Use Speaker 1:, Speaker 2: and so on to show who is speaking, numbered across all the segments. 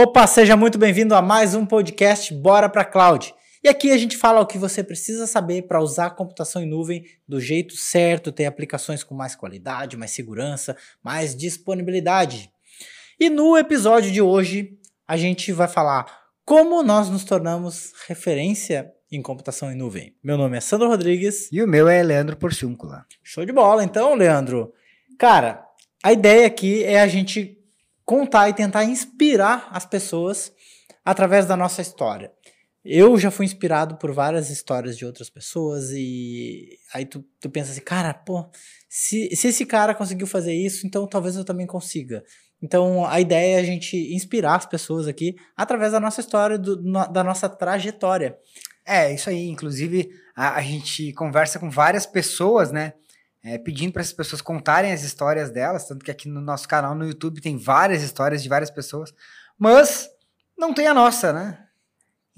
Speaker 1: Opa, seja muito bem-vindo a mais um podcast Bora para Cloud. E aqui a gente fala o que você precisa saber para usar a computação em nuvem do jeito certo, ter aplicações com mais qualidade, mais segurança, mais disponibilidade. E no episódio de hoje a gente vai falar como nós nos tornamos referência em computação em nuvem. Meu nome é Sandro Rodrigues.
Speaker 2: E o meu é Leandro Porciúncula.
Speaker 1: Show de bola, então, Leandro. Cara, a ideia aqui é a gente contar e tentar inspirar as pessoas através da nossa história. Eu já fui inspirado por várias histórias de outras pessoas e aí tu, tu pensa assim, cara, pô, se, se esse cara conseguiu fazer isso, então talvez eu também consiga. Então a ideia é a gente inspirar as pessoas aqui através da nossa história, do, da nossa trajetória.
Speaker 2: É, isso aí. Inclusive, a, a gente conversa com várias pessoas, né? É, pedindo para essas pessoas contarem as histórias delas, tanto que aqui no nosso canal no YouTube tem várias histórias de várias pessoas, mas não tem a nossa, né?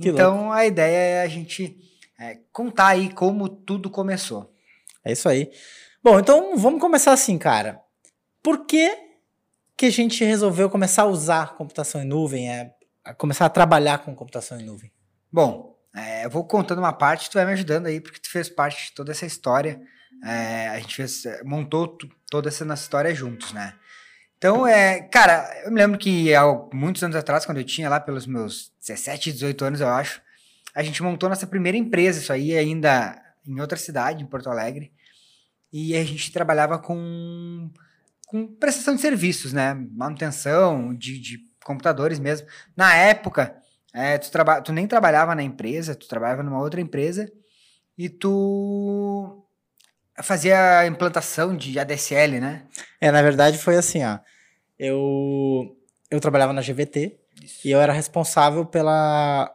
Speaker 2: Que então louco. a ideia é a gente é, contar aí como tudo começou.
Speaker 1: É isso aí. Bom, então vamos começar assim, cara. Por que, que a gente resolveu começar a usar computação em nuvem, é, a começar a trabalhar com computação em nuvem?
Speaker 2: Bom, é, eu vou contando uma parte, tu vai me ajudando aí, porque tu fez parte de toda essa história. É, a gente fez, é, montou toda essa nossa história juntos, né? Então, é, cara, eu me lembro que há muitos anos atrás, quando eu tinha lá pelos meus 17, 18 anos, eu acho, a gente montou nossa primeira empresa, isso aí ainda em outra cidade, em Porto Alegre, e a gente trabalhava com, com prestação de serviços, né? Manutenção de, de computadores mesmo. Na época, é, tu, traba, tu nem trabalhava na empresa, tu trabalhava numa outra empresa, e tu fazia a implantação de ADSL, né?
Speaker 1: É, na verdade foi assim, ó. Eu, eu trabalhava na GVT Isso. e eu era responsável pela,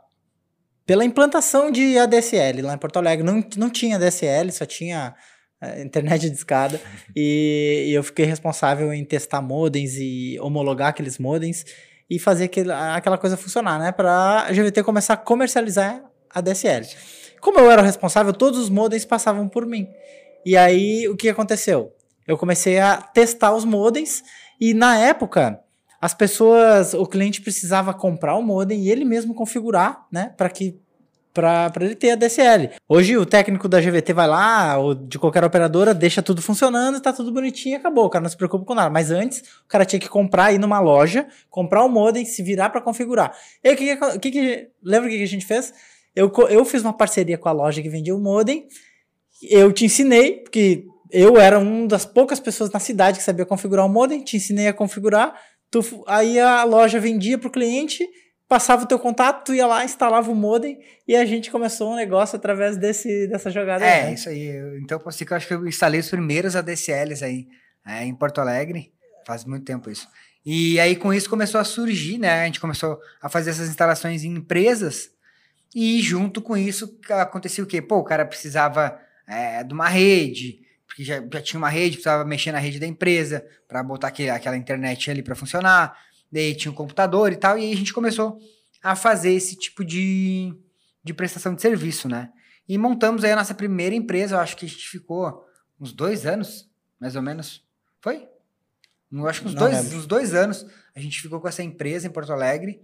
Speaker 1: pela implantação de ADSL lá em Porto Alegre. Não, não tinha ADSL, só tinha é, internet de escada. e, e, eu fiquei responsável em testar modems e homologar aqueles modems e fazer aquele, aquela coisa funcionar, né? Para a GVT começar a comercializar a DSL. Como eu era o responsável, todos os modems passavam por mim. E aí, o que aconteceu? Eu comecei a testar os modems e na época as pessoas, o cliente precisava comprar o modem e ele mesmo configurar, né, para que para ele ter a DSL. Hoje o técnico da GVT vai lá, ou de qualquer operadora, deixa tudo funcionando, tá tudo bonitinho acabou. O cara não se preocupa com nada. Mas antes, o cara tinha que comprar, ir numa loja, comprar o modem, se virar para configurar. E o que, que, que, lembra o que a gente fez? Eu, eu fiz uma parceria com a loja que vendia o modem eu te ensinei, porque eu era uma das poucas pessoas na cidade que sabia configurar o modem, te ensinei a configurar, tu, aí a loja vendia para o cliente, passava o teu contato, tu ia lá, instalava o modem e a gente começou um negócio através desse, dessa jogada.
Speaker 2: É, aí, né? isso aí. Então, posso dizer que eu acho que eu instalei os primeiros ADSLs aí é, em Porto Alegre, faz muito tempo isso. E aí com isso começou a surgir, né? A gente começou a fazer essas instalações em empresas e junto com isso aconteceu o quê? Pô, o cara precisava é, de uma rede, porque já, já tinha uma rede, precisava mexer na rede da empresa para botar aquele, aquela internet ali para funcionar. Daí tinha um computador e tal, e aí a gente começou a fazer esse tipo de, de prestação de serviço, né? E montamos aí a nossa primeira empresa, eu acho que a gente ficou uns dois anos, mais ou menos. Foi? Eu acho que uns, dois, uns dois anos a gente ficou com essa empresa em Porto Alegre.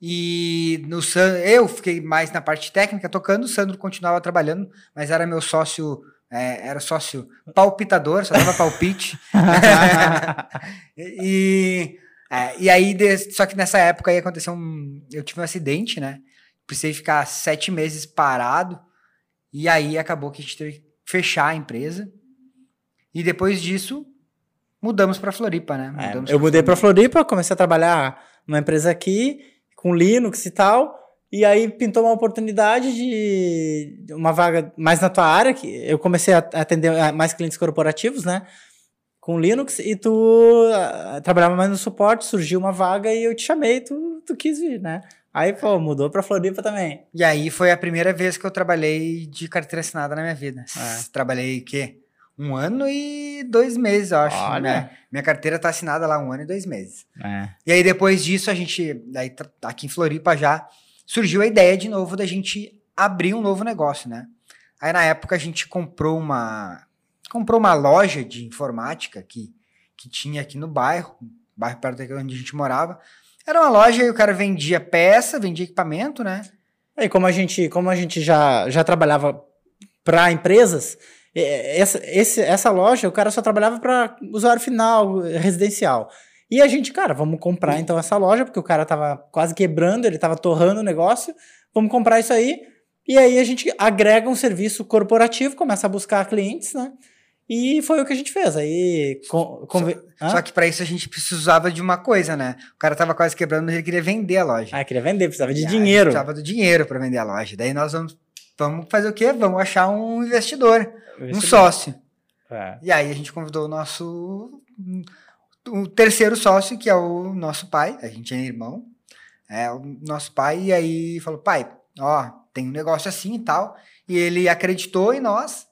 Speaker 2: E no eu fiquei mais na parte técnica tocando, o Sandro continuava trabalhando, mas era meu sócio, é, era sócio palpitador, só dava palpite. e, é, e aí, só que nessa época aí aconteceu um. Eu tive um acidente, né? Precisei ficar sete meses parado. E aí acabou que a gente teve que fechar a empresa. E depois disso, mudamos para Floripa, né?
Speaker 1: É, eu mudei para Floripa, comecei a trabalhar numa empresa aqui com Linux e tal. E aí pintou uma oportunidade de uma vaga mais na tua área, que eu comecei a atender mais clientes corporativos, né? Com Linux, e tu uh, trabalhava mais no suporte, surgiu uma vaga e eu te chamei, tu, tu quis vir, né? Aí, pô, mudou pra Floripa também.
Speaker 2: E aí foi a primeira vez que eu trabalhei de carteira assinada na minha vida. É. Trabalhei o quê? Um ano e dois meses, eu acho. Olha. Né? Minha carteira tá assinada lá um ano e dois meses. É. E aí, depois disso, a gente, daí, aqui em Floripa já, surgiu a ideia de novo da gente abrir um novo negócio, né? Aí, na época, a gente comprou uma, comprou uma loja de informática que, que tinha aqui no bairro, bairro perto de onde a gente morava. Era uma loja e o cara vendia peça, vendia equipamento, né?
Speaker 1: E como a gente, como a gente já, já trabalhava para empresas, essa, esse, essa loja o cara só trabalhava para usuário final, residencial. E a gente, cara, vamos comprar então essa loja, porque o cara tava quase quebrando, ele tava torrando o negócio, vamos comprar isso aí. E aí a gente agrega um serviço corporativo, começa a buscar clientes, né? E foi o que a gente fez. Aí. Com,
Speaker 2: só, só, que para isso a gente precisava de uma coisa, né? O cara tava quase quebrando, mas ele queria vender a loja.
Speaker 1: Ah, queria vender, precisava de dinheiro.
Speaker 2: Precisava do dinheiro para vender a loja. Daí nós vamos, vamos fazer o quê? Vamos achar um investidor, investidor. um sócio. É. E aí a gente convidou o nosso. O terceiro sócio, que é o nosso pai, a gente é irmão, é o nosso pai, e aí falou: pai, ó, tem um negócio assim e tal. E ele acreditou em nós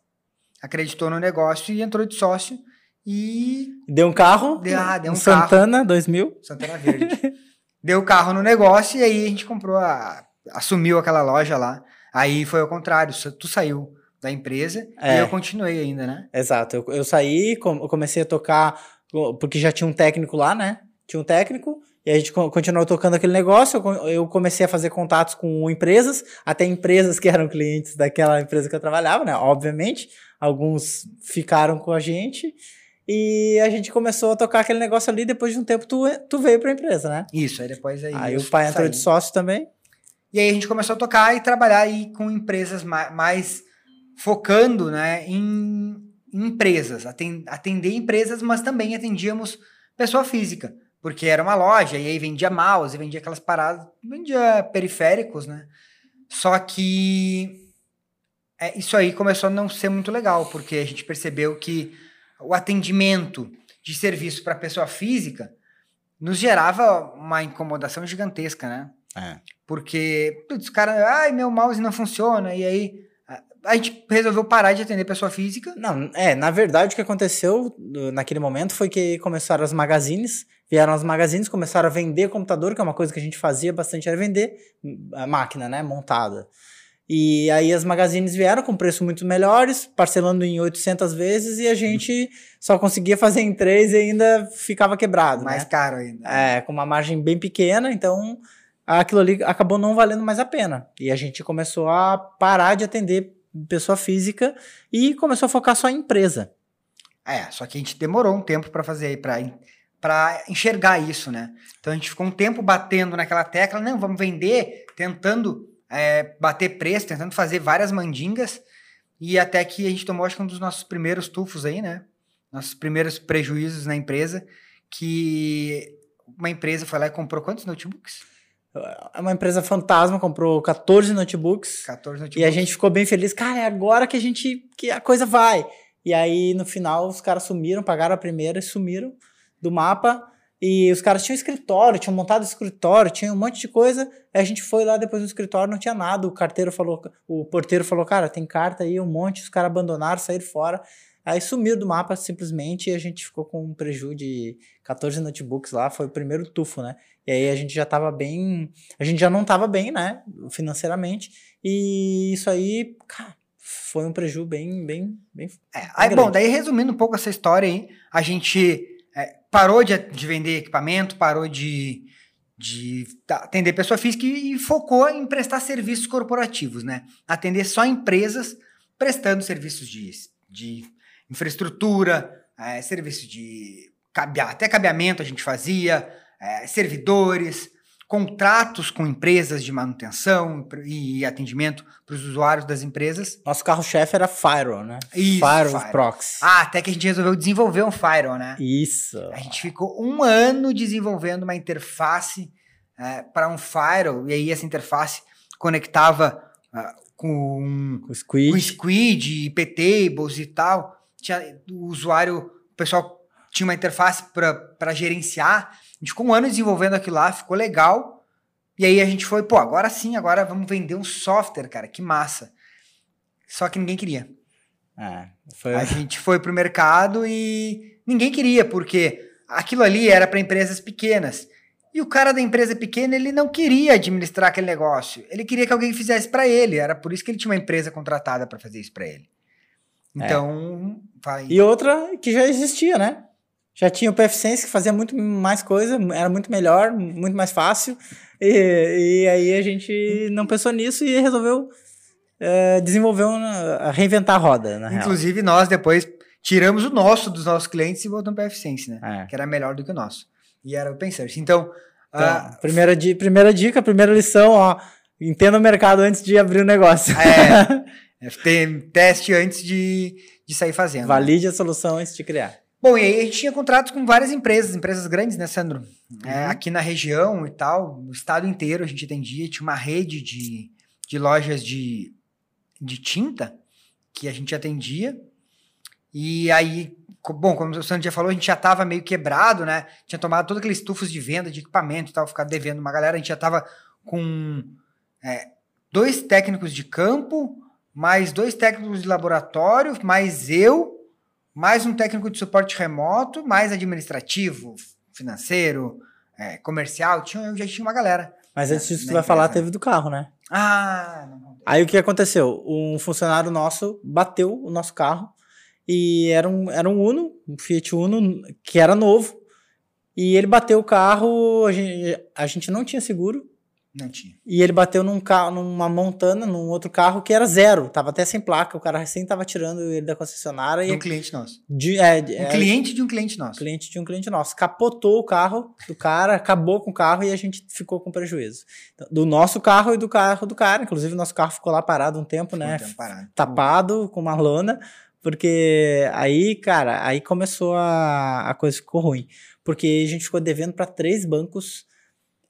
Speaker 2: acreditou no negócio e entrou de sócio e...
Speaker 1: Deu um carro,
Speaker 2: deu, ah, deu um, um
Speaker 1: Santana carro, 2000.
Speaker 2: Santana Verde. deu o carro no negócio e aí a gente comprou, a, assumiu aquela loja lá. Aí foi ao contrário, tu saiu da empresa é. e eu continuei ainda, né?
Speaker 1: Exato, eu, eu saí, comecei a tocar, porque já tinha um técnico lá, né? Tinha um técnico, e a gente continuou tocando aquele negócio. Eu comecei a fazer contatos com empresas, até empresas que eram clientes daquela empresa que eu trabalhava, né? Obviamente. Alguns ficaram com a gente. E a gente começou a tocar aquele negócio ali. Depois de um tempo, tu, tu veio para a empresa, né?
Speaker 2: Isso, aí depois aí.
Speaker 1: Aí o pai entrou de sócio também.
Speaker 2: E aí a gente começou a tocar e trabalhar aí com empresas mais, mais focando né, em, em empresas, atender empresas, mas também atendíamos pessoa física porque era uma loja, e aí vendia mouse, vendia aquelas paradas, vendia periféricos, né? Só que é, isso aí começou a não ser muito legal, porque a gente percebeu que o atendimento de serviço para pessoa física nos gerava uma incomodação gigantesca, né? É. Porque, putz, cara, ai, meu mouse não funciona, e aí a gente resolveu parar de atender pessoa física.
Speaker 1: Não, é, na verdade o que aconteceu naquele momento foi que começaram as magazines, vieram as magazines, começaram a vender computador, que é uma coisa que a gente fazia bastante, era vender a máquina, né, montada. E aí as magazines vieram com preços muito melhores, parcelando em 800 vezes, e a gente só conseguia fazer em três e ainda ficava quebrado.
Speaker 2: Mais
Speaker 1: né?
Speaker 2: caro ainda.
Speaker 1: É, com uma margem bem pequena, então aquilo ali acabou não valendo mais a pena. E a gente começou a parar de atender pessoa física e começou a focar só em empresa.
Speaker 2: É, só que a gente demorou um tempo para fazer aí, para enxergar isso, né? Então a gente ficou um tempo batendo naquela tecla, não, vamos vender, tentando é, bater preço, tentando fazer várias mandingas, e até que a gente tomou, acho que um dos nossos primeiros tufos aí, né? Nossos primeiros prejuízos na empresa, que uma empresa foi lá e comprou quantos notebooks?
Speaker 1: É uma empresa fantasma, comprou 14 notebooks.
Speaker 2: 14 notebooks.
Speaker 1: E a gente ficou bem feliz. Cara, é agora que a gente. que a coisa vai. E aí, no final, os caras sumiram, pagaram a primeira e sumiram do mapa. E os caras tinham escritório, tinham montado escritório, tinha um monte de coisa. Aí a gente foi lá depois do escritório, não tinha nada. O carteiro falou, o porteiro falou, cara, tem carta aí, um monte, os caras abandonaram, saíram fora. Aí sumiu do mapa simplesmente e a gente ficou com um prejuízo de 14 notebooks lá, foi o primeiro tufo, né? E aí a gente já tava bem, a gente já não tava bem, né, financeiramente, e isso aí, cara, foi um prejuízo bem, bem, bem.
Speaker 2: É, aí, bom, daí resumindo um pouco essa história aí, a gente é, parou de, de vender equipamento, parou de, de atender pessoa física e, e focou em prestar serviços corporativos, né? Atender só empresas prestando serviços de, de infraestrutura, é, serviço de até cabeamento a gente fazia, é, servidores, contratos com empresas de manutenção e atendimento para os usuários das empresas.
Speaker 1: Nosso carro-chefe era Firewall, né?
Speaker 2: Isso,
Speaker 1: Firewall, Firewall Proxy.
Speaker 2: Ah, até que a gente resolveu desenvolver um Firewall, né?
Speaker 1: Isso.
Speaker 2: A gente ficou um ano desenvolvendo uma interface é, para um Firewall, e aí essa interface conectava uh, com,
Speaker 1: com Squid,
Speaker 2: com Squid, IP tables e tal. Tinha, o usuário, o pessoal tinha uma interface para gerenciar, a gente ficou um ano desenvolvendo aquilo lá, ficou legal. E aí a gente foi, pô, agora sim, agora vamos vender um software, cara, que massa. Só que ninguém queria.
Speaker 1: É, foi...
Speaker 2: A gente foi pro mercado e ninguém queria, porque aquilo ali era para empresas pequenas. E o cara da empresa pequena, ele não queria administrar aquele negócio. Ele queria que alguém fizesse para ele. Era por isso que ele tinha uma empresa contratada para fazer isso para ele. É. Então,
Speaker 1: é. vai. E outra que já existia, né? Já tinha o PFSense que fazia muito mais coisa, era muito melhor, muito mais fácil. E, e aí a gente não pensou nisso e resolveu é, desenvolver, uma, reinventar a roda, na
Speaker 2: Inclusive, real. nós depois tiramos o nosso dos nossos clientes e voltamos para o PFSense, né? É. Que era melhor do que o nosso. E era o Pensers. Então,
Speaker 1: então uh, primeira, di primeira dica, primeira lição, ó. Entenda o mercado antes de abrir o negócio.
Speaker 2: É. é tem teste antes de, de sair fazendo.
Speaker 1: Valide a solução antes de criar.
Speaker 2: Bom, e aí a gente tinha contratos com várias empresas, empresas grandes, né, Sandro? É, uhum. É, aqui na região e tal, no estado inteiro a gente atendia, tinha uma rede de, de lojas de, de tinta que a gente atendia. E aí, bom, como o Sandro já falou, a gente já estava meio quebrado, né? Tinha tomado todos aqueles tufos de venda de equipamento e tal, ficar devendo uma galera. A gente já estava com é, dois técnicos de campo, mais dois técnicos de laboratório, mais eu mais um técnico de suporte remoto, mais administrativo, financeiro, é, comercial, tinha, eu já tinha uma galera.
Speaker 1: Mas antes disso, tu vai falar, teve do carro, né?
Speaker 2: Ah, não,
Speaker 1: Aí o que aconteceu? Um funcionário nosso bateu o nosso carro e era um, era um Uno, um Fiat Uno, que era novo. E ele bateu o carro, a gente, a gente não tinha seguro,
Speaker 2: não tinha.
Speaker 1: E ele bateu num carro, numa montana, num outro carro que era zero, tava até sem placa. O cara recém tava tirando ele da concessionária.
Speaker 2: De
Speaker 1: um
Speaker 2: cliente nosso.
Speaker 1: De, é,
Speaker 2: um é, cliente de um cliente nosso.
Speaker 1: Cliente de um cliente nosso. Capotou o carro do cara, acabou com o carro e a gente ficou com prejuízo. Então, do nosso carro e do carro do cara. Inclusive, o nosso carro ficou lá parado um tempo, ficou né? Um tempo parado. Tapado com uma lona. Porque aí, cara, aí começou a, a coisa ficou ruim. Porque a gente ficou devendo para três bancos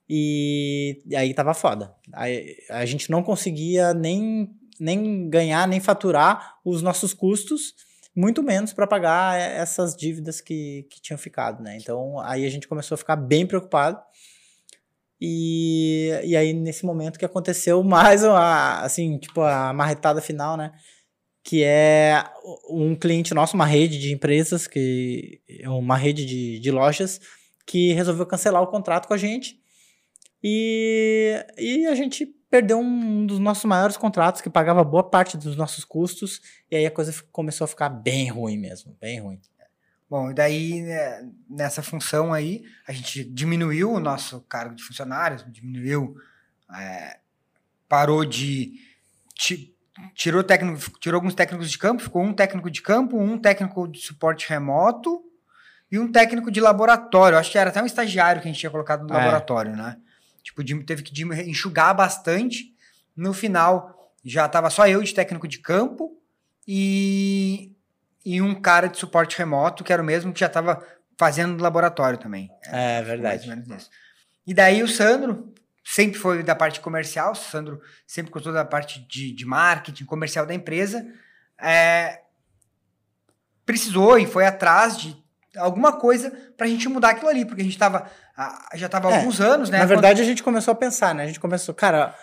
Speaker 1: e aí tava foda. Aí, a gente não conseguia nem, nem ganhar, nem faturar os nossos custos, muito menos para pagar essas dívidas que, que tinham ficado, né? Então aí a gente começou a ficar bem preocupado. E, e aí, nesse momento que aconteceu mais a, assim, tipo, a marretada final, né? Que é um cliente nosso, uma rede de empresas, que uma rede de, de lojas, que resolveu cancelar o contrato com a gente e, e a gente perdeu um dos nossos maiores contratos, que pagava boa parte dos nossos custos, e aí a coisa começou a ficar bem ruim mesmo, bem ruim.
Speaker 2: Bom, e daí né, nessa função aí, a gente diminuiu o nosso cargo de funcionários, diminuiu, é, parou de. Tirou, técnico, tirou alguns técnicos de campo, ficou um técnico de campo, um técnico de suporte remoto e um técnico de laboratório. Acho que era até um estagiário que a gente tinha colocado no é. laboratório, né? Tipo, teve que enxugar bastante. No final, já estava só eu de técnico de campo e, e um cara de suporte remoto, que era o mesmo que já estava fazendo laboratório também.
Speaker 1: É, é verdade.
Speaker 2: E daí o Sandro sempre foi da parte comercial, o Sandro sempre gostou da parte de, de marketing comercial da empresa. É, precisou e foi atrás de alguma coisa para a gente mudar aquilo ali, porque a gente estava já estava há é, alguns anos, né?
Speaker 1: Na verdade, quando... a gente começou a pensar, né? A gente começou, cara,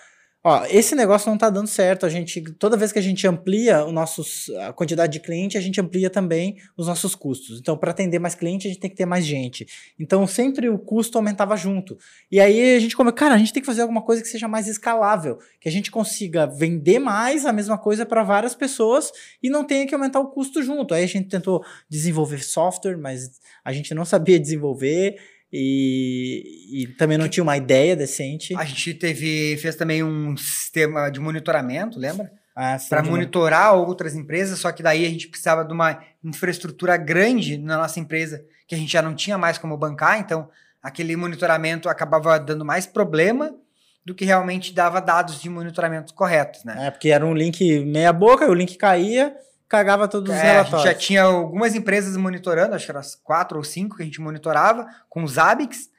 Speaker 1: ó, esse negócio não está dando certo. A gente, toda vez que a gente amplia o nossos, a quantidade de cliente, a gente amplia também os nossos custos. Então, para atender mais cliente, a gente tem que ter mais gente. Então, sempre o custo aumentava junto. E aí a gente começou, cara, a gente tem que fazer alguma coisa que seja mais escalável, que a gente consiga vender mais a mesma coisa para várias pessoas e não tenha que aumentar o custo junto. Aí a gente tentou desenvolver software, mas a gente não sabia desenvolver. E, e, também não tinha uma ideia decente.
Speaker 2: A gente teve, fez também um sistema de monitoramento, lembra? Ah, para monitorar outras empresas, só que daí a gente precisava de uma infraestrutura grande na nossa empresa, que a gente já não tinha mais como bancar, então aquele monitoramento acabava dando mais problema do que realmente dava dados de monitoramento corretos, né?
Speaker 1: É, porque era um link meia boca, o link caía, cagava todos os é, relatórios.
Speaker 2: A gente já tinha algumas empresas monitorando, acho que eram as quatro ou cinco que a gente monitorava, com os ABICs,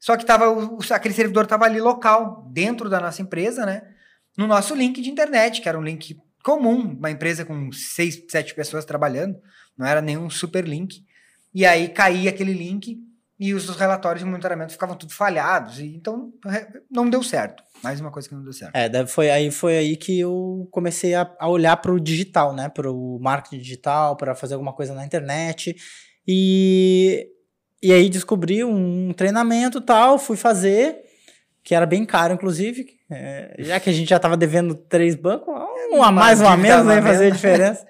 Speaker 2: só que tava, aquele servidor estava ali local, dentro da nossa empresa, né? No nosso link de internet, que era um link comum, uma empresa com seis, sete pessoas trabalhando, não era nenhum super link. E aí caía aquele link e os relatórios de monitoramento ficavam tudo falhados. E, então não deu certo. Mais uma coisa que não deu certo.
Speaker 1: É, foi aí, foi aí que eu comecei a, a olhar para o digital, né? Para o marketing digital, para fazer alguma coisa na internet. E, e aí descobri um treinamento tal, fui fazer, que era bem caro, inclusive. É, já que a gente já estava devendo três bancos, um a mais, um a menos, nem né, fazer a diferença.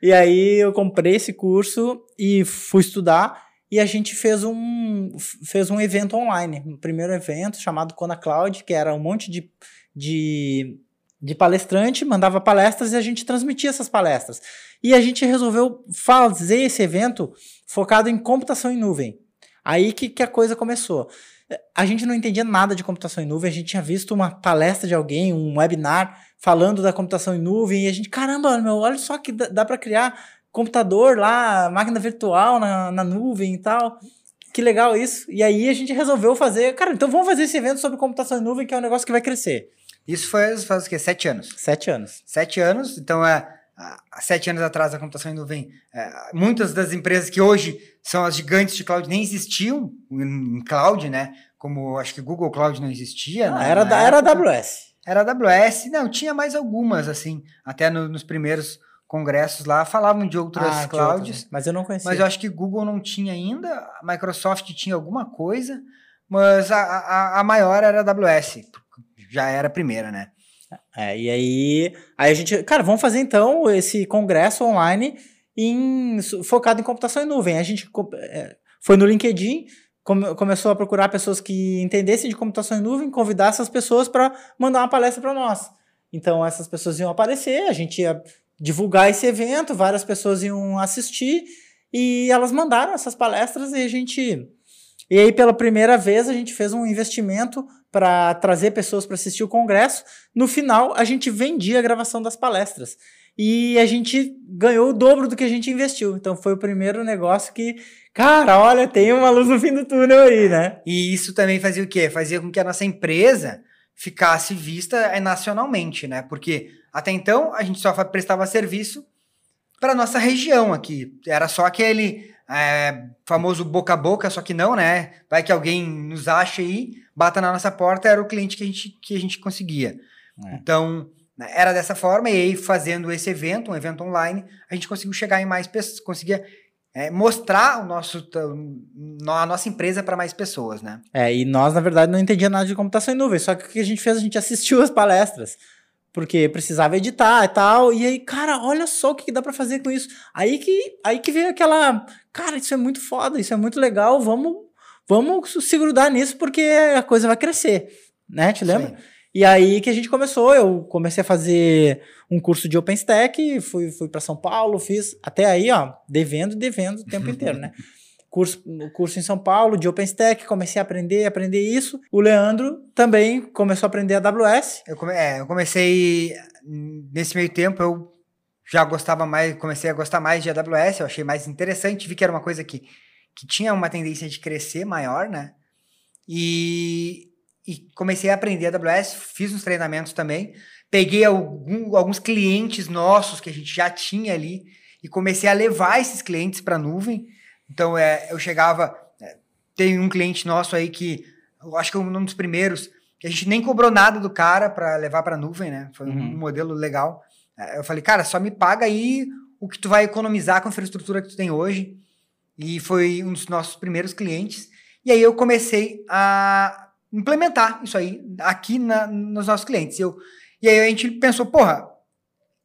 Speaker 1: e aí eu comprei esse curso e fui estudar. E a gente fez um, fez um evento online, um primeiro evento chamado Kona Cloud, que era um monte de, de, de palestrante, mandava palestras e a gente transmitia essas palestras. E a gente resolveu fazer esse evento focado em computação em nuvem. Aí que, que a coisa começou. A gente não entendia nada de computação em nuvem, a gente tinha visto uma palestra de alguém, um webinar falando da computação em nuvem, e a gente, caramba, meu, olha só que dá, dá para criar computador lá, máquina virtual na, na nuvem e tal. Que legal isso. E aí a gente resolveu fazer, cara, então vamos fazer esse evento sobre computação em nuvem, que é um negócio que vai crescer.
Speaker 2: Isso faz, faz o quê? Sete anos?
Speaker 1: Sete anos.
Speaker 2: Sete anos, então é há sete anos atrás a computação em nuvem, é, muitas das empresas que hoje são as gigantes de cloud nem existiam em, em cloud, né? Como acho que Google Cloud não existia.
Speaker 1: Ah, era, da, era AWS.
Speaker 2: Era AWS, não, tinha mais algumas, assim, até no, nos primeiros congressos lá falavam de outras ah, clouds. Outras,
Speaker 1: mas eu não conhecia.
Speaker 2: Mas eu acho que Google não tinha ainda, a Microsoft tinha alguma coisa, mas a, a, a maior era a AWS, já era a primeira, né?
Speaker 1: É, e aí, aí a gente, cara, vamos fazer então esse congresso online em, focado em computação em nuvem. A gente é, foi no LinkedIn, come, começou a procurar pessoas que entendessem de computação em nuvem, convidar essas pessoas para mandar uma palestra para nós. Então essas pessoas iam aparecer, a gente ia divulgar esse evento, várias pessoas iam assistir e elas mandaram essas palestras e a gente e aí pela primeira vez a gente fez um investimento para trazer pessoas para assistir o congresso. No final, a gente vendia a gravação das palestras. E a gente ganhou o dobro do que a gente investiu. Então foi o primeiro negócio que, cara, olha, tem uma luz no fim do túnel aí, né?
Speaker 2: E isso também fazia o quê? Fazia com que a nossa empresa ficasse vista eh, nacionalmente, né? Porque até então a gente só prestava serviço para nossa região aqui. Era só aquele é, famoso boca a boca, só que não, né? Vai que alguém nos acha aí, bata na nossa porta, era o cliente que a gente, que a gente conseguia. É. Então, né, era dessa forma, e aí fazendo esse evento, um evento online, a gente conseguiu chegar em mais pessoas, conseguia é, mostrar o nosso, a nossa empresa para mais pessoas, né?
Speaker 1: É, e nós, na verdade, não entendíamos nada de computação em nuvem, só que o que a gente fez, a gente assistiu as palestras porque precisava editar e tal. E aí, cara, olha só o que, dá para fazer com isso. Aí que, aí que veio aquela, cara, isso é muito foda, isso é muito legal, vamos, vamos se grudar nisso porque a coisa vai crescer, né? Te lembra? Sim. E aí que a gente começou, eu comecei a fazer um curso de OpenStack, fui, fui para São Paulo, fiz até aí, ó, devendo, devendo o tempo inteiro, né? curso, curso em São Paulo de OpenStack, comecei a aprender, aprender isso. O Leandro também começou a aprender AWS.
Speaker 2: Eu, come, é, eu comecei nesse meio tempo, eu já gostava mais, comecei a gostar mais de AWS, eu achei mais interessante, vi que era uma coisa que, que tinha uma tendência de crescer maior, né? E, e comecei a aprender AWS, fiz uns treinamentos também, peguei algum, alguns clientes nossos que a gente já tinha ali e comecei a levar esses clientes para a nuvem. Então, é, eu chegava. É, tem um cliente nosso aí que eu acho que é um dos primeiros, que a gente nem cobrou nada do cara para levar para nuvem, né? Foi uhum. um modelo legal. É, eu falei, cara, só me paga aí o que tu vai economizar com a infraestrutura que tu tem hoje. E foi um dos nossos primeiros clientes. E aí eu comecei a implementar isso aí aqui na, nos nossos clientes. Eu, e aí a gente pensou, porra,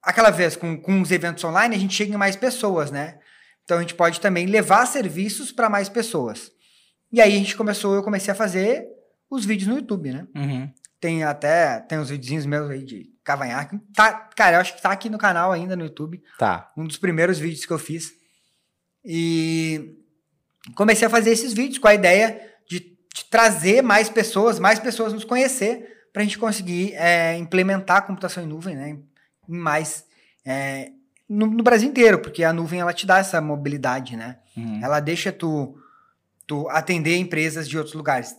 Speaker 2: aquela vez com, com os eventos online, a gente chega em mais pessoas, né? Então a gente pode também levar serviços para mais pessoas. E aí a gente começou, eu comecei a fazer os vídeos no YouTube, né?
Speaker 1: Uhum.
Speaker 2: Tem até, tem uns videozinhos meus aí de cavanhaque. Tá, cara, eu acho que tá aqui no canal ainda no YouTube.
Speaker 1: Tá.
Speaker 2: Um dos primeiros vídeos que eu fiz. E comecei a fazer esses vídeos com a ideia de, de trazer mais pessoas, mais pessoas nos conhecer, para a gente conseguir é, implementar a computação em nuvem, né? Em mais é, no, no, Brasil inteiro, porque a nuvem ela te dá essa mobilidade, né? Uhum. Ela deixa tu, tu atender empresas de outros lugares.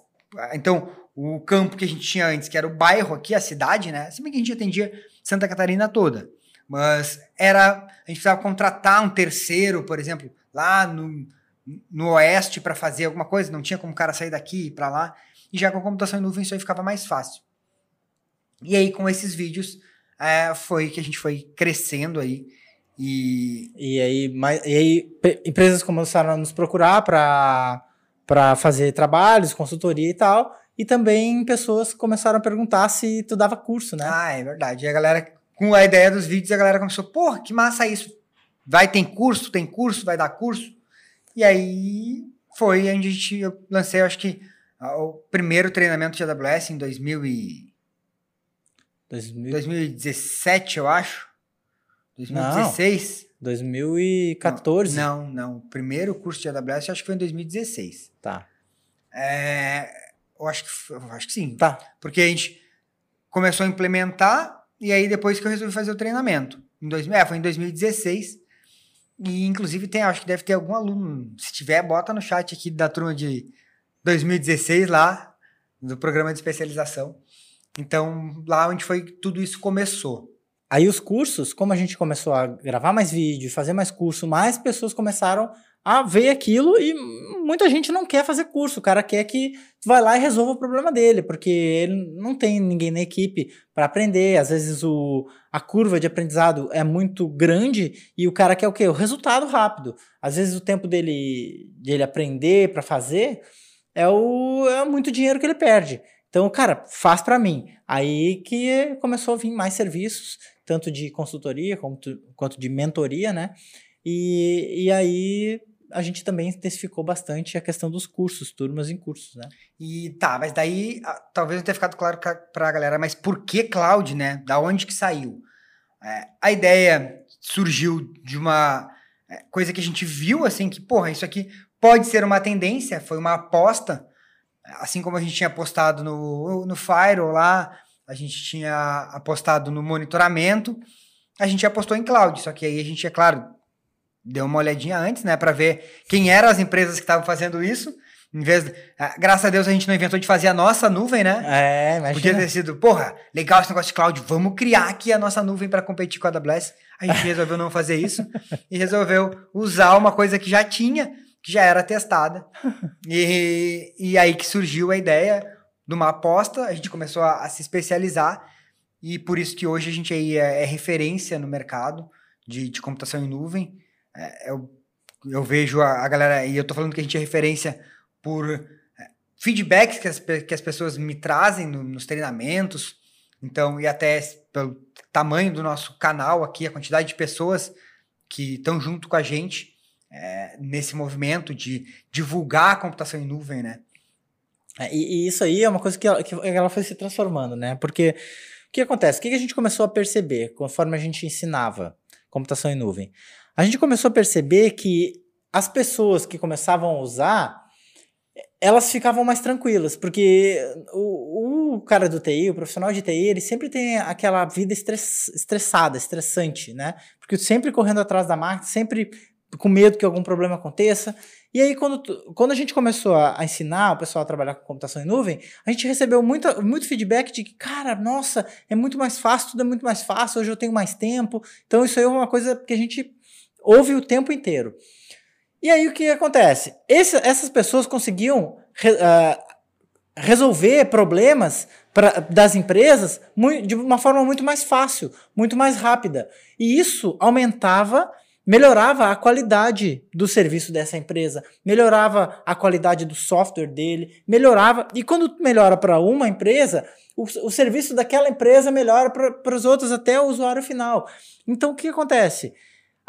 Speaker 2: Então, o campo que a gente tinha antes, que era o bairro aqui, a cidade, né? Se bem que a gente atendia Santa Catarina toda. Mas era. A gente precisava contratar um terceiro, por exemplo, lá no, no oeste para fazer alguma coisa, não tinha como o cara sair daqui e para lá. E já com a computação em nuvem isso aí ficava mais fácil. E aí, com esses vídeos, é, foi que a gente foi crescendo aí
Speaker 1: e, e, aí, mais, e aí empresas começaram a nos procurar para fazer trabalhos, consultoria e tal. E também pessoas começaram a perguntar se tu dava curso, né?
Speaker 2: Ah, é verdade. E a galera, com a ideia dos vídeos, a galera começou, porra, que massa isso. Vai, tem curso, tem curso, vai dar curso. E aí foi onde a gente, eu lancei, acho que, o primeiro treinamento de AWS em 2000 e... 2000... 2017, eu acho. 2016.
Speaker 1: Não, 2014.
Speaker 2: Não, não, não. O primeiro curso de AWS eu acho que foi em 2016.
Speaker 1: Tá.
Speaker 2: É, eu acho que, eu acho que sim.
Speaker 1: Tá.
Speaker 2: Porque a gente começou a implementar e aí depois que eu resolvi fazer o treinamento. Em dois, é, foi em 2016. E inclusive tem, acho que deve ter algum aluno. Se tiver, bota no chat aqui da turma de 2016 lá, do programa de especialização. Então, lá onde foi tudo isso começou.
Speaker 1: Aí os cursos, como a gente começou a gravar mais vídeo, fazer mais curso, mais pessoas começaram a ver aquilo e muita gente não quer fazer curso. O cara quer que vai lá e resolva o problema dele, porque ele não tem ninguém na equipe para aprender. Às vezes o, a curva de aprendizado é muito grande e o cara quer o quê? O resultado rápido. Às vezes o tempo dele, dele aprender para fazer é, o, é muito dinheiro que ele perde. Então, cara, faz para mim. Aí que começou a vir mais serviços tanto de consultoria quanto, quanto de mentoria, né? E, e aí a gente também intensificou bastante a questão dos cursos, turmas em cursos, né?
Speaker 2: E tá, mas daí talvez não tenha ficado claro para a galera, mas por que cloud, né? Da onde que saiu? É, a ideia surgiu de uma é, coisa que a gente viu, assim, que, porra, isso aqui pode ser uma tendência, foi uma aposta, assim como a gente tinha apostado no, no Firewall lá, a gente tinha apostado no monitoramento, a gente apostou em cloud, só que aí a gente, é claro, deu uma olhadinha antes, né, para ver quem eram as empresas que estavam fazendo isso. Em vez de, ah, graças a Deus a gente não inventou de fazer a nossa nuvem, né?
Speaker 1: É, imagina.
Speaker 2: Podia ter sido, porra, legal esse negócio de cloud, vamos criar aqui a nossa nuvem para competir com a AWS. A gente resolveu não fazer isso e resolveu usar uma coisa que já tinha, que já era testada. E, e aí que surgiu a ideia de uma aposta, a gente começou a, a, se especializar e por isso que hoje a gente aí é, é referência no mercado de, de computação em nuvem. É, eu, eu vejo a, a, galera, e eu tô falando que a gente é referência por é, feedbacks que as, que as pessoas me trazem no, nos treinamentos, então, e até pelo tamanho do nosso canal aqui, a quantidade de pessoas que estão junto com a gente é, nesse movimento de divulgar a computação em nuvem, né?
Speaker 1: É, e, e, isso aí é uma coisa que ela, que ela foi se transformando, né? Porque o que acontece? O que a gente começou a perceber conforme a gente ensinava computação em nuvem? A gente começou a perceber que as pessoas que começavam a usar, elas ficavam mais tranquilas, porque o, o cara do TI, o profissional de TI, ele sempre tem aquela vida estress, estressada, estressante, né? Porque sempre correndo atrás da máquina, sempre com medo que algum problema aconteça. E aí, quando, quando a gente começou a, a, ensinar o pessoal a trabalhar com computação em nuvem, a gente recebeu muita, muito feedback de que, cara, nossa, é muito mais fácil, tudo é muito mais fácil, hoje eu tenho mais tempo. Então, isso aí é uma coisa que a gente ouve o tempo inteiro. E aí, o que acontece? Esse, essas pessoas conseguiam re, uh, resolver problemas pra, das empresas muito, de uma forma muito mais fácil, muito mais rápida. E isso aumentava melhorava a qualidade do serviço dessa empresa, melhorava a qualidade do software dele, melhorava. E quando melhora para uma empresa, o, o, serviço daquela empresa melhora para os outros até o usuário final. Então o que acontece?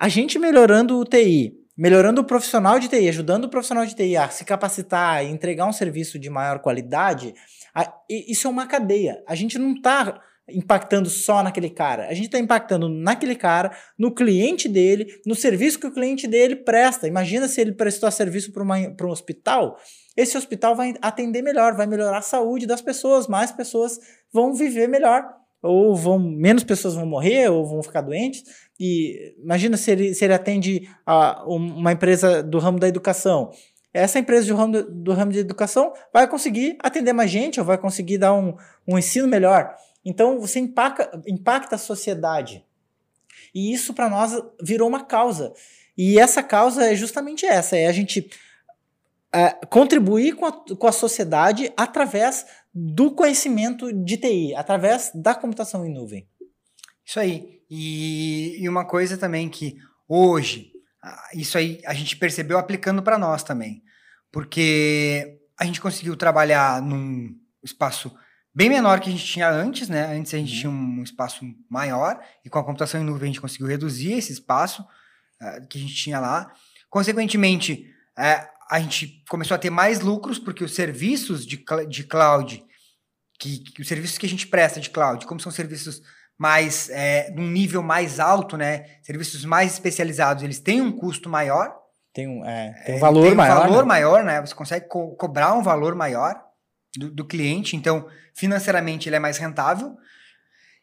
Speaker 1: A gente melhorando o TI, melhorando o profissional de TI, ajudando o profissional de TI a se capacitar e entregar um serviço de maior qualidade, a, isso é uma cadeia. A gente não está impactando só naquele cara. A gente está impactando naquele cara, no cliente dele, no serviço que o cliente dele presta. Imagina se ele prestou serviço para um hospital. Esse hospital vai atender melhor, vai melhorar a saúde das pessoas, mais pessoas vão viver melhor. Ou vão, menos pessoas vão morrer, ou vão ficar doentes. E imagina se ele, se ele atende a uma empresa do ramo da educação essa empresa do ramo, do ramo de educação vai conseguir atender mais gente ou vai conseguir dar um, um ensino melhor. Então você impacta, impacta a sociedade. E isso para nós virou uma causa. E essa causa é justamente essa: é a gente é, contribuir com a, com a sociedade através do conhecimento de TI, através da computação em nuvem.
Speaker 2: Isso aí. E, e uma coisa também que hoje, isso aí a gente percebeu aplicando para nós também. Porque a gente conseguiu trabalhar num espaço bem menor que a gente tinha antes, né? Antes a gente uhum. tinha um espaço maior e com a computação em nuvem a gente conseguiu reduzir esse espaço uh, que a gente tinha lá. Consequentemente, uh, a gente começou a ter mais lucros, porque os serviços de, de cloud, que, que, os serviços que a gente presta de cloud, como são serviços mais, é, num nível mais alto, né? Serviços mais especializados, eles têm um custo maior.
Speaker 1: Tem um, é, tem um valor tem um maior.
Speaker 2: valor né? maior, né? Você consegue co cobrar um valor maior do, do, cliente, então financeiramente ele é mais rentável.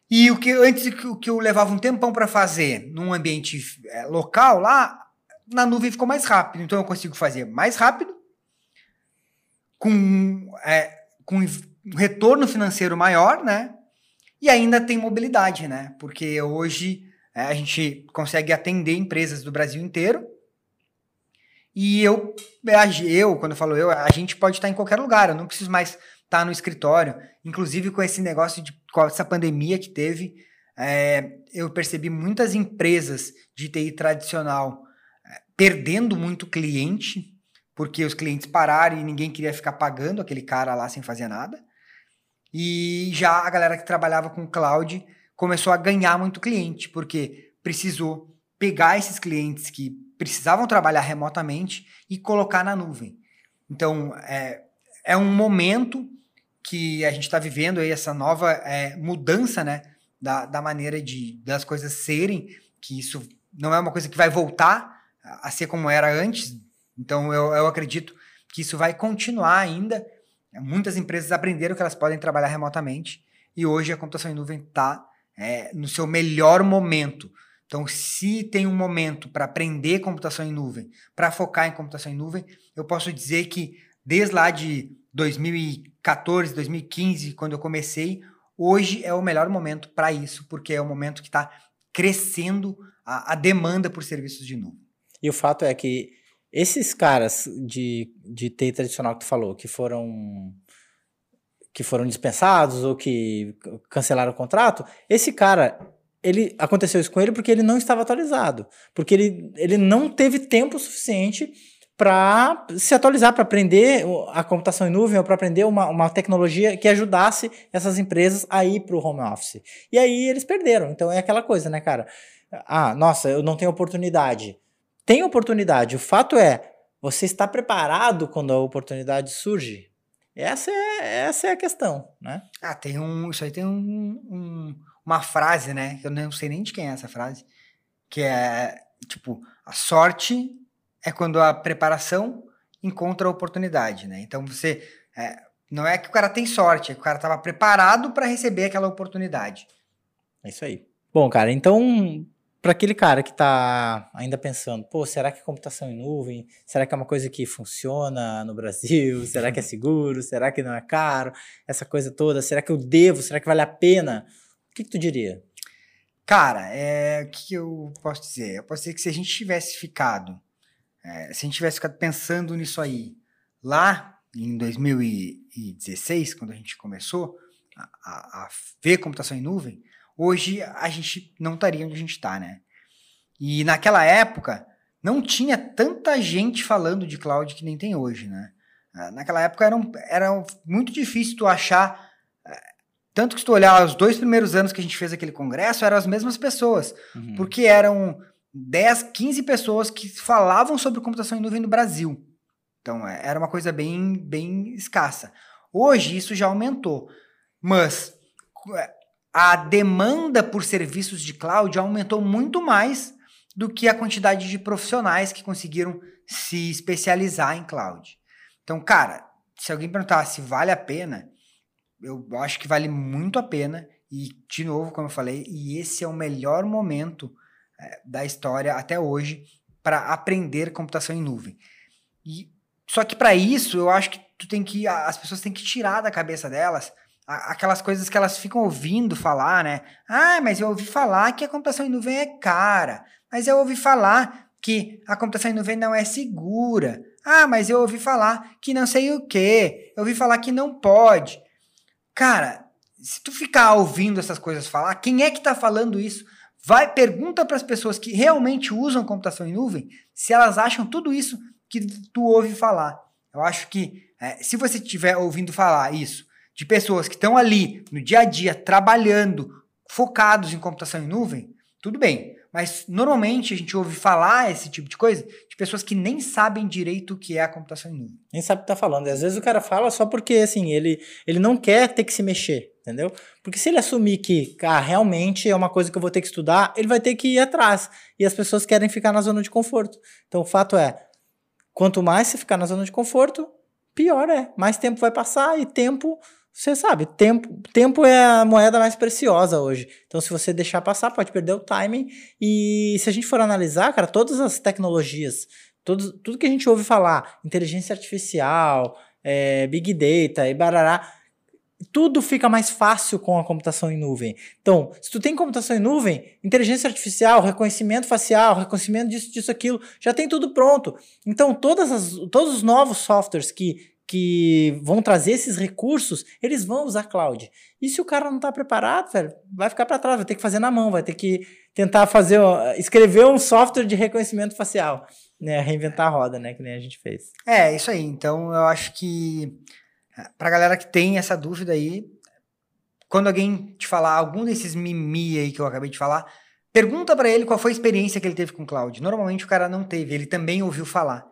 Speaker 2: E o que antes o que eu levava um tempão para fazer num ambiente é, local lá, na nuvem ficou mais rápido. Então eu consigo fazer mais rápido, com, é, com um retorno financeiro maior, né? E ainda tem mobilidade, né? Porque hoje é, a gente consegue atender empresas do Brasil inteiro. E eu, eu, quando eu falo eu, a gente pode estar em qualquer lugar, eu não preciso mais estar no escritório. Inclusive com esse negócio de com essa pandemia que teve, é, eu percebi muitas empresas de TI tradicional é, perdendo muito cliente, porque os clientes pararam e ninguém queria ficar pagando aquele cara lá sem fazer nada. E já a galera que trabalhava com cloud começou a ganhar muito cliente, porque precisou pegar esses clientes que precisavam trabalhar remotamente e colocar na nuvem. Então, é, é um momento que a gente está vivendo aí, essa nova é, mudança, né, da, da maneira de das coisas serem, que isso não é uma coisa que vai voltar a ser como era antes. Então, eu, eu acredito que isso vai continuar ainda, Muitas empresas aprenderam que elas podem trabalhar remotamente e hoje a computação em nuvem está é, no seu melhor momento. Então, se tem um momento para aprender computação em nuvem, para focar em computação em nuvem, eu posso dizer que desde lá de 2014, 2015, quando eu comecei, hoje é o melhor momento para isso, porque é o momento que está crescendo a, a demanda por serviços de nuvem.
Speaker 1: E o fato é que esses caras de, de TI tradicional que tu falou, que foram que foram dispensados ou que cancelaram o contrato, esse cara, ele aconteceu isso com ele porque ele não estava atualizado, porque ele, ele não teve tempo suficiente para se atualizar, para aprender a computação em nuvem ou para aprender uma, uma tecnologia que ajudasse essas empresas a ir para o home office. E aí eles perderam. Então é aquela coisa, né, cara? Ah, nossa, eu não tenho oportunidade tem oportunidade. O fato é, você está preparado quando a oportunidade surge? Essa é, essa é a questão, né?
Speaker 2: Ah, tem um. Isso aí tem um, um, uma frase, né? Eu não sei nem de quem é essa frase. Que é tipo, a sorte é quando a preparação encontra a oportunidade, né? Então você. É, não é que o cara tem sorte, é que o cara estava preparado para receber aquela oportunidade.
Speaker 1: É isso aí. Bom, cara, então para aquele cara que está ainda pensando, pô, será que é computação em nuvem? Será que é uma coisa que funciona no Brasil? Será que é seguro? Será que não é caro? Essa coisa toda, será que eu devo? Será que vale a pena? O que, que tu diria?
Speaker 2: Cara, é, o que eu posso dizer? Eu posso dizer que se a gente tivesse ficado, é, se a gente tivesse ficado pensando nisso aí lá em 2016, quando a gente começou a, a, a ver computação em nuvem, hoje a gente não estaria onde a gente está, né? E naquela época não tinha tanta gente falando de cloud que nem tem hoje, né? Ah, naquela época era, um, era muito difícil tu achar. Eh, tanto que se tu olhar os dois primeiros anos que a gente fez aquele congresso, eram as mesmas pessoas. Uhum. Porque eram 10, 15 pessoas que falavam sobre computação em nuvem no Brasil. Então é, era uma coisa bem, bem escassa. Hoje isso já aumentou. Mas eh, a demanda por serviços de cloud aumentou muito mais do que a quantidade de profissionais que conseguiram se especializar em cloud. Então, cara, se alguém perguntar se vale a pena, eu acho que vale muito a pena. E, de novo, como eu falei, e esse é o melhor momento é, da história até hoje para aprender computação em nuvem. E, só que para isso, eu acho que tu tem que as pessoas têm que tirar da cabeça delas aquelas coisas que elas ficam ouvindo falar, né? Ah, mas eu ouvi falar que a computação em nuvem é cara. Mas eu ouvi falar que a computação em nuvem não é segura. Ah, mas eu ouvi falar que não sei o quê. Eu ouvi falar que não pode. Cara, se tu ficar ouvindo essas coisas falar, quem é que está falando isso? Vai, pergunta para as pessoas que realmente usam computação em nuvem se elas acham tudo isso que tu ouve falar. Eu acho que é, se você estiver ouvindo falar isso de pessoas que estão ali no dia a dia trabalhando, focados em computação em nuvem, tudo bem. Mas normalmente a gente ouve falar esse tipo de coisa de pessoas que nem sabem direito o que é a computação em nuvem.
Speaker 1: Nem sabe o que tá falando. E às vezes o cara fala só porque, assim, ele, ele não quer ter que se mexer, entendeu? Porque se ele assumir que, cara, realmente é uma coisa que eu vou ter que estudar, ele vai ter que ir atrás. E as pessoas querem ficar na zona de conforto. Então o fato é, quanto mais você ficar na zona de conforto, pior é. Mais tempo vai passar e tempo você sabe, tempo, tempo é a moeda mais preciosa hoje. Então, se você deixar passar, pode perder o timing. E se a gente for analisar, cara, todas as tecnologias, tudo, tudo que a gente ouve falar, inteligência artificial, é, big data e barará, tudo fica mais fácil com a computação em nuvem. Então, se tu tem computação em nuvem, inteligência artificial, reconhecimento facial, reconhecimento disso, disso, aquilo, já tem tudo pronto. Então, todas as, todos os novos softwares que que vão trazer esses recursos, eles vão usar cloud. E se o cara não está preparado, velho, vai ficar para trás, vai ter que fazer na mão, vai ter que tentar fazer, escrever um software de reconhecimento facial, né, reinventar a roda, né, que nem a gente fez.
Speaker 2: É, isso aí. Então, eu acho que pra galera que tem essa dúvida aí, quando alguém te falar algum desses mimi aí que eu acabei de falar, pergunta para ele qual foi a experiência que ele teve com cloud. Normalmente o cara não teve, ele também ouviu falar.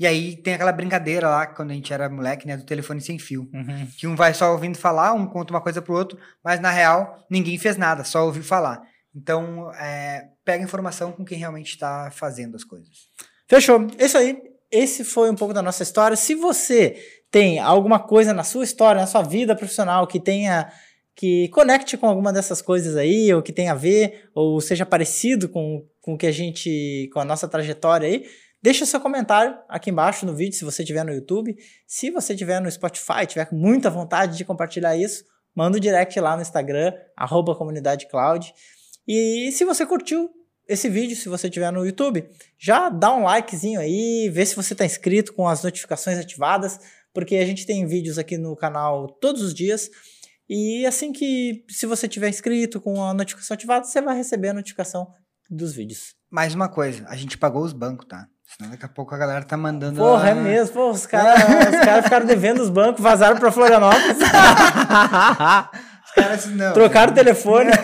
Speaker 2: E aí tem aquela brincadeira lá, quando a gente era moleque, né, do telefone sem fio. Uhum. Que um vai só ouvindo falar, um conta uma coisa pro outro, mas na real ninguém fez nada, só ouviu falar. Então, é, pega informação com quem realmente está fazendo as coisas.
Speaker 1: Fechou. Isso aí. Esse foi um pouco da nossa história. Se você tem alguma coisa na sua história, na sua vida profissional que tenha que conecte com alguma dessas coisas aí, ou que tenha a ver, ou seja parecido com, com o que a gente, com a nossa trajetória aí, Deixa seu comentário aqui embaixo no vídeo, se você estiver no YouTube. Se você estiver no Spotify, tiver muita vontade de compartilhar isso, manda um direct lá no Instagram, arroba comunidade cloud. E se você curtiu esse vídeo, se você estiver no YouTube, já dá um likezinho aí, vê se você está inscrito com as notificações ativadas, porque a gente tem vídeos aqui no canal todos os dias. E assim que, se você tiver inscrito com a notificação ativada, você vai receber a notificação dos vídeos.
Speaker 2: Mais uma coisa, a gente pagou os bancos, tá? Senão daqui a pouco a galera tá mandando.
Speaker 1: Porra, é mesmo. Pô, os caras cara ficaram devendo os bancos, vazaram pra Florianópolis. os caras não. Trocaram o telefone.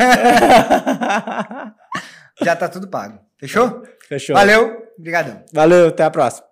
Speaker 2: Já tá tudo pago. Fechou?
Speaker 1: Fechou.
Speaker 2: Valeu. Obrigadão.
Speaker 1: Valeu, até a próxima.